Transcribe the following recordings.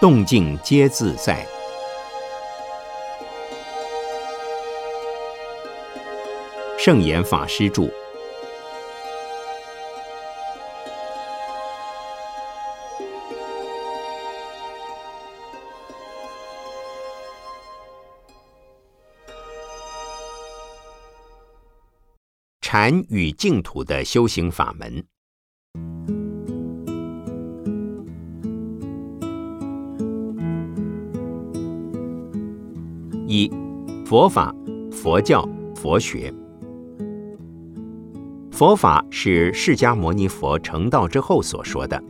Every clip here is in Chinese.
动静皆自在。圣严法师著。禅与净土的修行法门。一、佛法、佛教、佛学。佛法是释迦牟尼佛成道之后所说的，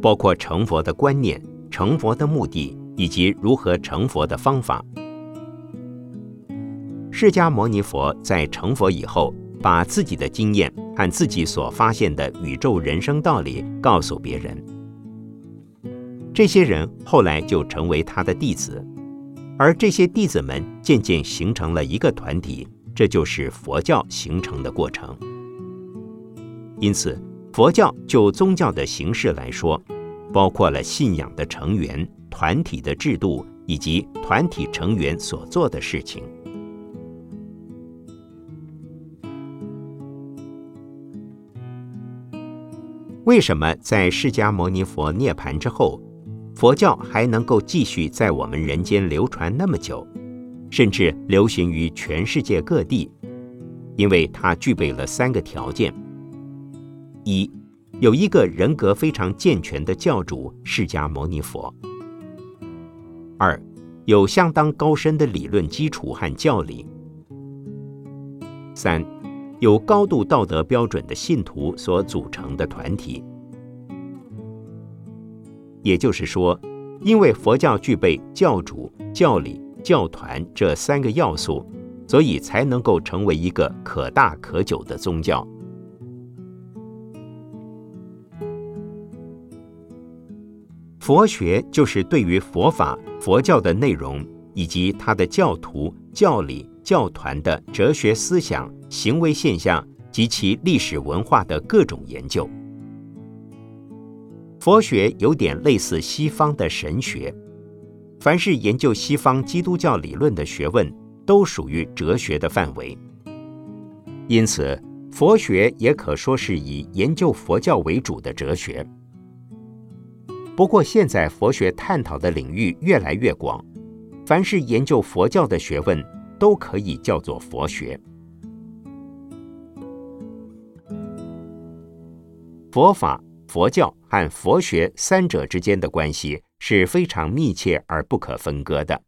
包括成佛的观念、成佛的目的以及如何成佛的方法。释迦牟尼佛在成佛以后。把自己的经验和自己所发现的宇宙人生道理告诉别人，这些人后来就成为他的弟子，而这些弟子们渐渐形成了一个团体，这就是佛教形成的过程。因此，佛教就宗教的形式来说，包括了信仰的成员、团体的制度以及团体成员所做的事情。为什么在释迦牟尼佛涅盘之后，佛教还能够继续在我们人间流传那么久，甚至流行于全世界各地？因为它具备了三个条件：一，有一个人格非常健全的教主释迦牟尼佛；二，有相当高深的理论基础和教理；三。有高度道德标准的信徒所组成的团体，也就是说，因为佛教具备教主、教理、教团这三个要素，所以才能够成为一个可大可久的宗教。佛学就是对于佛法、佛教的内容以及他的教徒、教理。教团的哲学思想、行为现象及其历史文化的各种研究。佛学有点类似西方的神学，凡是研究西方基督教理论的学问，都属于哲学的范围。因此，佛学也可说是以研究佛教为主的哲学。不过，现在佛学探讨的领域越来越广，凡是研究佛教的学问。都可以叫做佛学。佛法、佛教和佛学三者之间的关系是非常密切而不可分割的，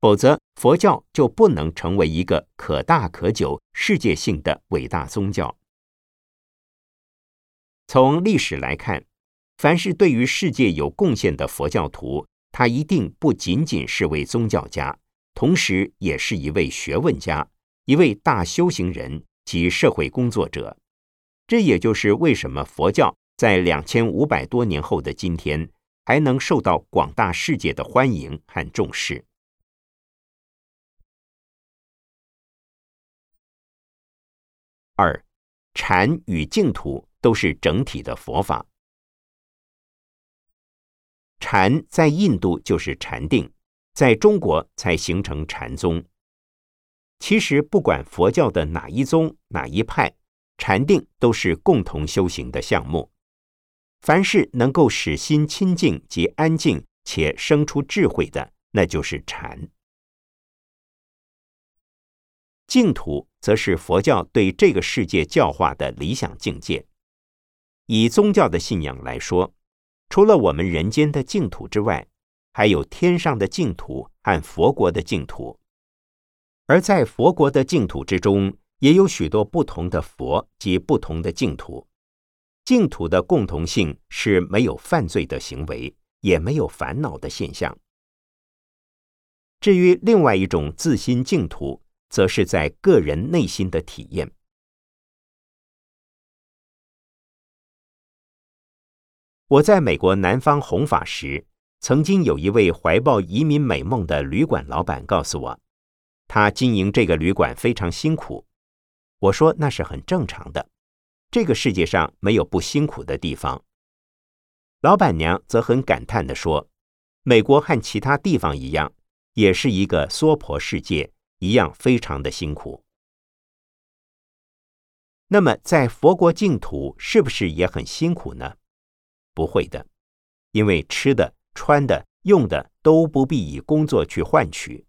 否则佛教就不能成为一个可大可久、世界性的伟大宗教。从历史来看，凡是对于世界有贡献的佛教徒，他一定不仅仅是位宗教家。同时，也是一位学问家，一位大修行人及社会工作者。这也就是为什么佛教在两千五百多年后的今天，还能受到广大世界的欢迎和重视。二，禅与净土都是整体的佛法。禅在印度就是禅定。在中国才形成禅宗。其实，不管佛教的哪一宗、哪一派，禅定都是共同修行的项目。凡是能够使心清净及安静，且生出智慧的，那就是禅。净土则是佛教对这个世界教化的理想境界。以宗教的信仰来说，除了我们人间的净土之外，还有天上的净土和佛国的净土，而在佛国的净土之中，也有许多不同的佛及不同的净土。净土的共同性是没有犯罪的行为，也没有烦恼的现象。至于另外一种自心净土，则是在个人内心的体验。我在美国南方弘法时。曾经有一位怀抱移民美梦的旅馆老板告诉我，他经营这个旅馆非常辛苦。我说那是很正常的，这个世界上没有不辛苦的地方。老板娘则很感叹地说：“美国和其他地方一样，也是一个娑婆世界，一样非常的辛苦。那么，在佛国净土是不是也很辛苦呢？不会的，因为吃的、穿的、用的都不必以工作去换取。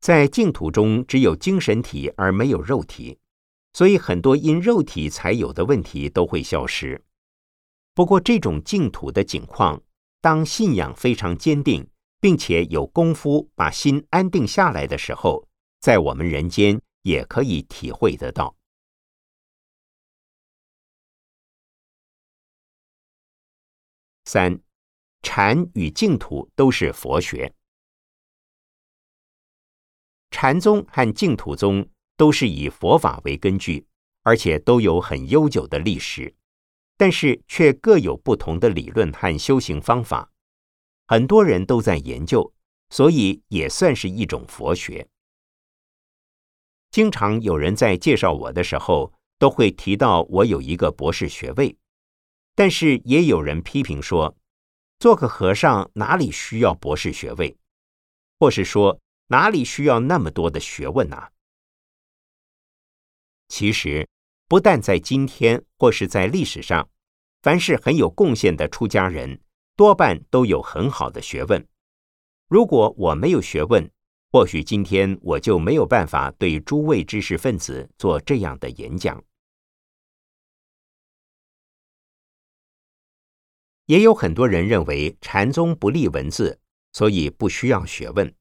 在净土中，只有精神体而没有肉体，所以很多因肉体才有的问题都会消失。不过，这种净土的景况，当信仰非常坚定，并且有功夫把心安定下来的时候，在我们人间也可以体会得到。三，禅与净土都是佛学。禅宗和净土宗都是以佛法为根据，而且都有很悠久的历史，但是却各有不同的理论和修行方法。很多人都在研究，所以也算是一种佛学。经常有人在介绍我的时候，都会提到我有一个博士学位。但是也有人批评说，做个和尚哪里需要博士学位，或是说哪里需要那么多的学问啊？其实，不但在今天或是在历史上，凡是很有贡献的出家人，多半都有很好的学问。如果我没有学问，或许今天我就没有办法对诸位知识分子做这样的演讲。也有很多人认为禅宗不立文字，所以不需要学问，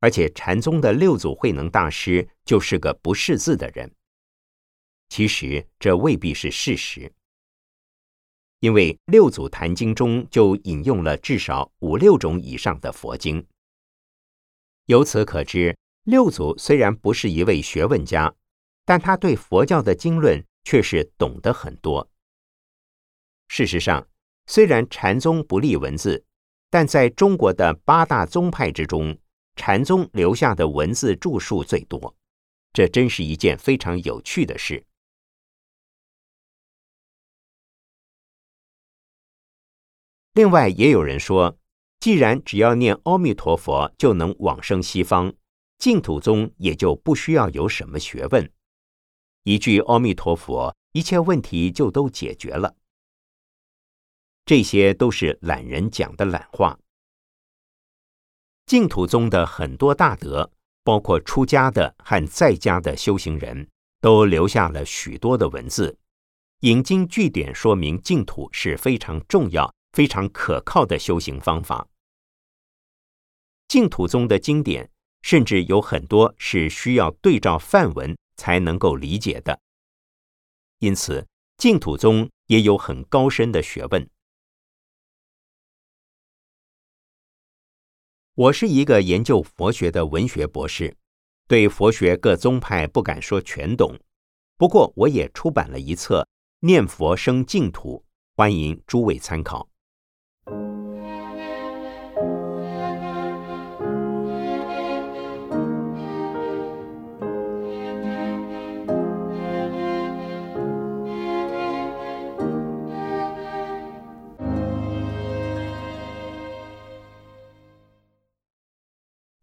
而且禅宗的六祖慧能大师就是个不识字的人。其实这未必是事实，因为六祖坛经中就引用了至少五六种以上的佛经。由此可知，六祖虽然不是一位学问家，但他对佛教的经论却是懂得很多。事实上。虽然禅宗不立文字，但在中国的八大宗派之中，禅宗留下的文字著述最多，这真是一件非常有趣的事。另外，也有人说，既然只要念阿弥陀佛就能往生西方，净土宗也就不需要有什么学问，一句阿弥陀佛，一切问题就都解决了。这些都是懒人讲的懒话。净土宗的很多大德，包括出家的和在家的修行人，都留下了许多的文字，引经据典，说明净土是非常重要、非常可靠的修行方法。净土宗的经典，甚至有很多是需要对照梵文才能够理解的，因此净土宗也有很高深的学问。我是一个研究佛学的文学博士，对佛学各宗派不敢说全懂，不过我也出版了一册《念佛生净土》，欢迎诸位参考。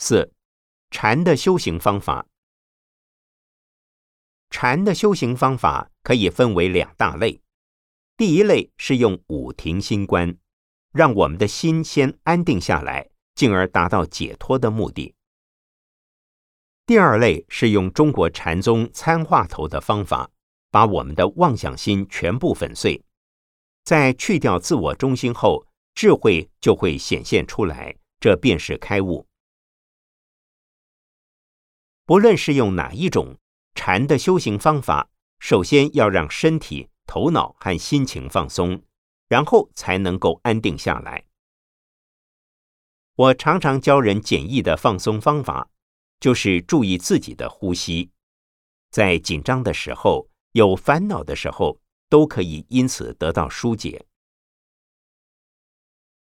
四，禅的修行方法。禅的修行方法可以分为两大类。第一类是用五停心观，让我们的心先安定下来，进而达到解脱的目的。第二类是用中国禅宗参话头的方法，把我们的妄想心全部粉碎，在去掉自我中心后，智慧就会显现出来，这便是开悟。不论是用哪一种禅的修行方法，首先要让身体、头脑和心情放松，然后才能够安定下来。我常常教人简易的放松方法，就是注意自己的呼吸，在紧张的时候、有烦恼的时候，都可以因此得到疏解。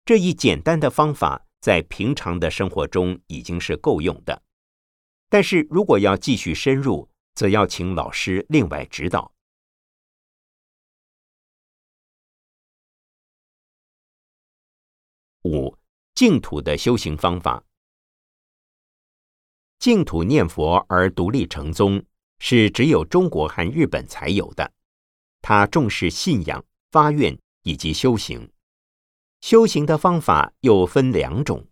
这一简单的方法，在平常的生活中已经是够用的。但是如果要继续深入，则要请老师另外指导。五净土的修行方法。净土念佛而独立成宗，是只有中国和日本才有的。他重视信仰、发愿以及修行。修行的方法又分两种，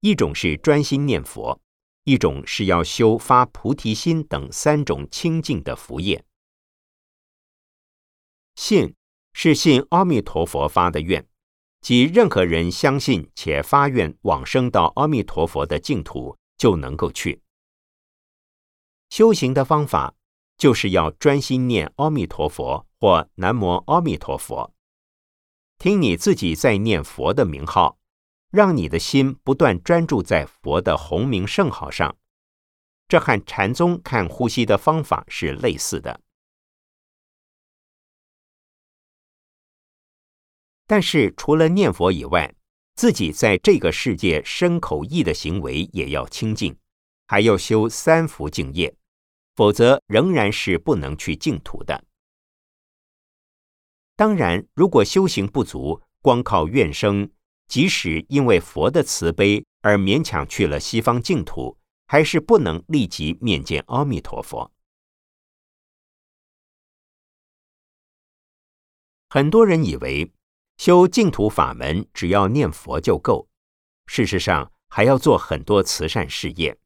一种是专心念佛，一种是要修发菩提心等三种清净的福业。信是信阿弥陀佛发的愿，即任何人相信且发愿往生到阿弥陀佛的净土，就能够去。修行的方法就是要专心念阿弥陀佛或南无阿弥陀佛，听你自己在念佛的名号，让你的心不断专注在佛的洪名圣号上。这和禅宗看呼吸的方法是类似的。但是除了念佛以外，自己在这个世界身口意的行为也要清净，还要修三福净业。否则，仍然是不能去净土的。当然，如果修行不足，光靠愿生，即使因为佛的慈悲而勉强去了西方净土，还是不能立即面见阿弥陀佛。很多人以为修净土法门只要念佛就够，事实上还要做很多慈善事业，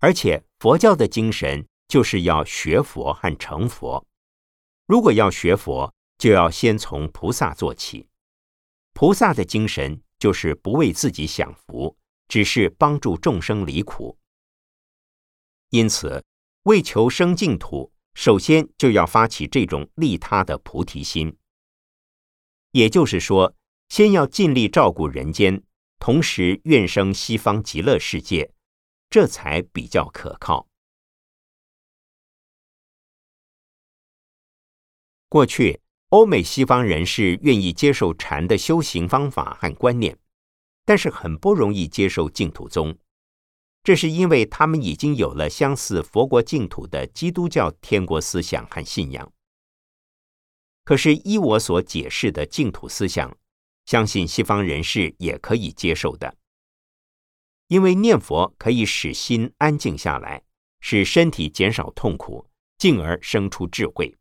而且佛教的精神。就是要学佛和成佛。如果要学佛，就要先从菩萨做起。菩萨的精神就是不为自己享福，只是帮助众生离苦。因此，为求生净土，首先就要发起这种利他的菩提心。也就是说，先要尽力照顾人间，同时愿生西方极乐世界，这才比较可靠。过去，欧美西方人士愿意接受禅的修行方法和观念，但是很不容易接受净土宗。这是因为他们已经有了相似佛国净土的基督教天国思想和信仰。可是依我所解释的净土思想，相信西方人士也可以接受的，因为念佛可以使心安静下来，使身体减少痛苦，进而生出智慧。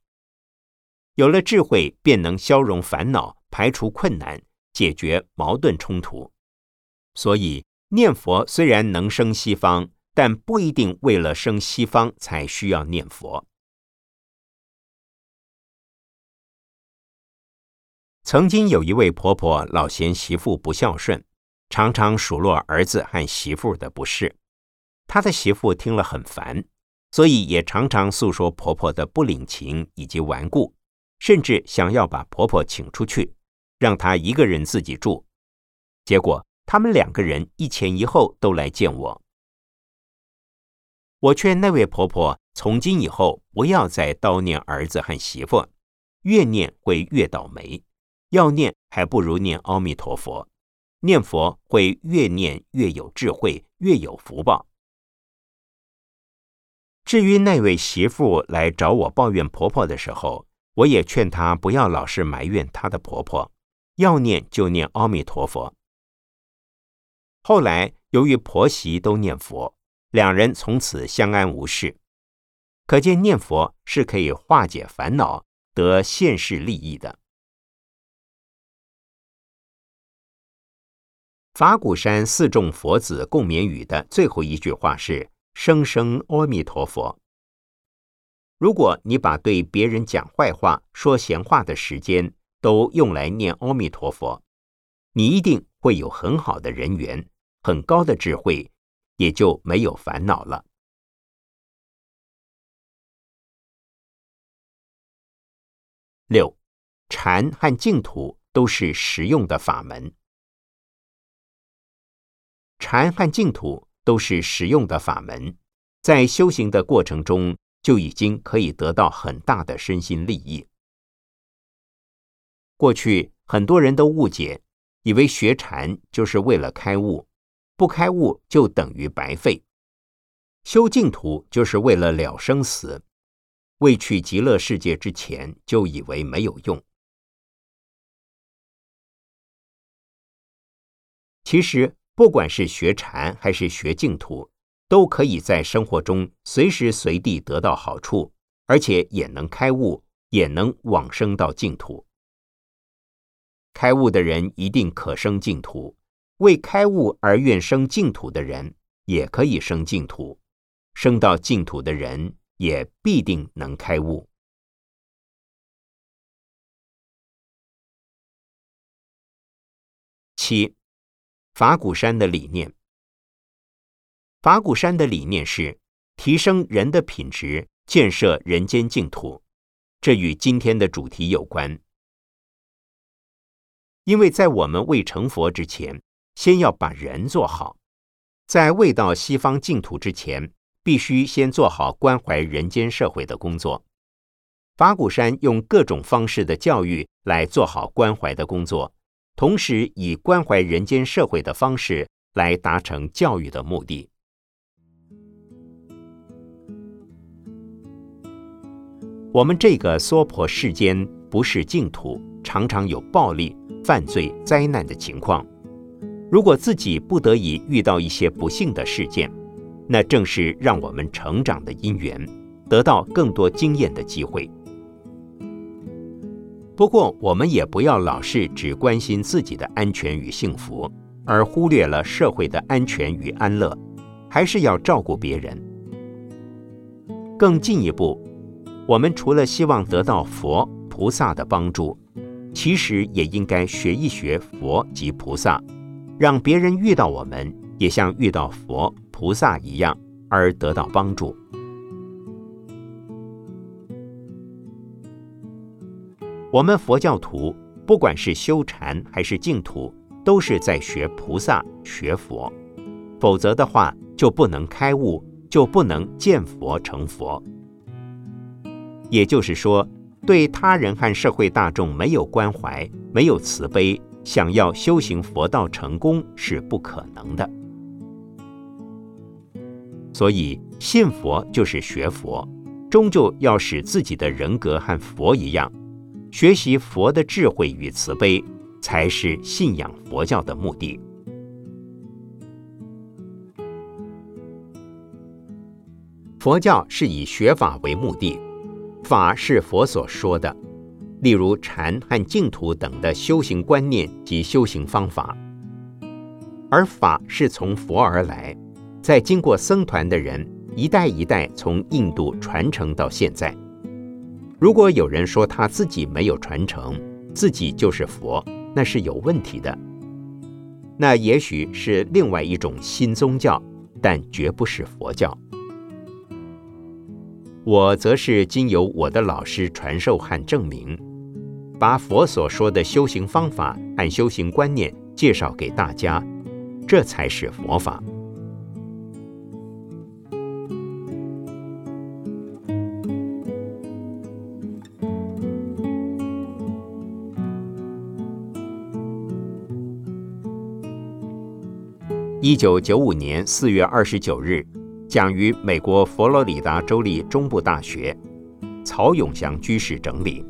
有了智慧，便能消融烦恼，排除困难，解决矛盾冲突。所以，念佛虽然能生西方，但不一定为了生西方才需要念佛。曾经有一位婆婆老嫌媳妇不孝顺，常常数落儿子和媳妇的不是。她的媳妇听了很烦，所以也常常诉说婆婆的不领情以及顽固。甚至想要把婆婆请出去，让她一个人自己住。结果他们两个人一前一后都来见我。我劝那位婆婆从今以后不要再叨念儿子和媳妇，越念会越倒霉。要念还不如念阿弥陀佛，念佛会越念越有智慧，越有福报。至于那位媳妇来找我抱怨婆婆的时候，我也劝她不要老是埋怨她的婆婆，要念就念阿弥陀佛。后来由于婆媳都念佛，两人从此相安无事。可见念佛是可以化解烦恼、得现世利益的。法鼓山四众佛子共勉语的最后一句话是：“生生阿弥陀佛。”如果你把对别人讲坏话、说闲话的时间都用来念阿弥陀佛，你一定会有很好的人缘、很高的智慧，也就没有烦恼了。六，禅和净土都是实用的法门。禅和净土都是实用的法门，在修行的过程中。就已经可以得到很大的身心利益。过去很多人都误解，以为学禅就是为了开悟，不开悟就等于白费；修净土就是为了了生死，未去极乐世界之前就以为没有用。其实，不管是学禅还是学净土，都可以在生活中随时随地得到好处，而且也能开悟，也能往生到净土。开悟的人一定可生净土，为开悟而愿生净土的人也可以生净土，生到净土的人也必定能开悟。七，法鼓山的理念。法鼓山的理念是提升人的品质，建设人间净土。这与今天的主题有关，因为在我们未成佛之前，先要把人做好；在未到西方净土之前，必须先做好关怀人间社会的工作。法鼓山用各种方式的教育来做好关怀的工作。同时，以关怀人间社会的方式来达成教育的目的。我们这个娑婆世间不是净土，常常有暴力、犯罪、灾难的情况。如果自己不得已遇到一些不幸的事件，那正是让我们成长的因缘，得到更多经验的机会。不过，我们也不要老是只关心自己的安全与幸福，而忽略了社会的安全与安乐，还是要照顾别人。更进一步，我们除了希望得到佛菩萨的帮助，其实也应该学一学佛及菩萨，让别人遇到我们也像遇到佛菩萨一样，而得到帮助。我们佛教徒，不管是修禅还是净土，都是在学菩萨、学佛，否则的话，就不能开悟，就不能见佛成佛。也就是说，对他人和社会大众没有关怀、没有慈悲，想要修行佛道成功是不可能的。所以，信佛就是学佛，终究要使自己的人格和佛一样。学习佛的智慧与慈悲，才是信仰佛教的目的。佛教是以学法为目的，法是佛所说的，例如禅和净土等的修行观念及修行方法，而法是从佛而来，在经过僧团的人一代一代从印度传承到现在。如果有人说他自己没有传承，自己就是佛，那是有问题的。那也许是另外一种新宗教，但绝不是佛教。我则是经由我的老师传授和证明，把佛所说的修行方法和修行观念介绍给大家，这才是佛法。一九九五年四月二十九日，讲于美国佛罗里达州立中部大学，曹永祥居士整理。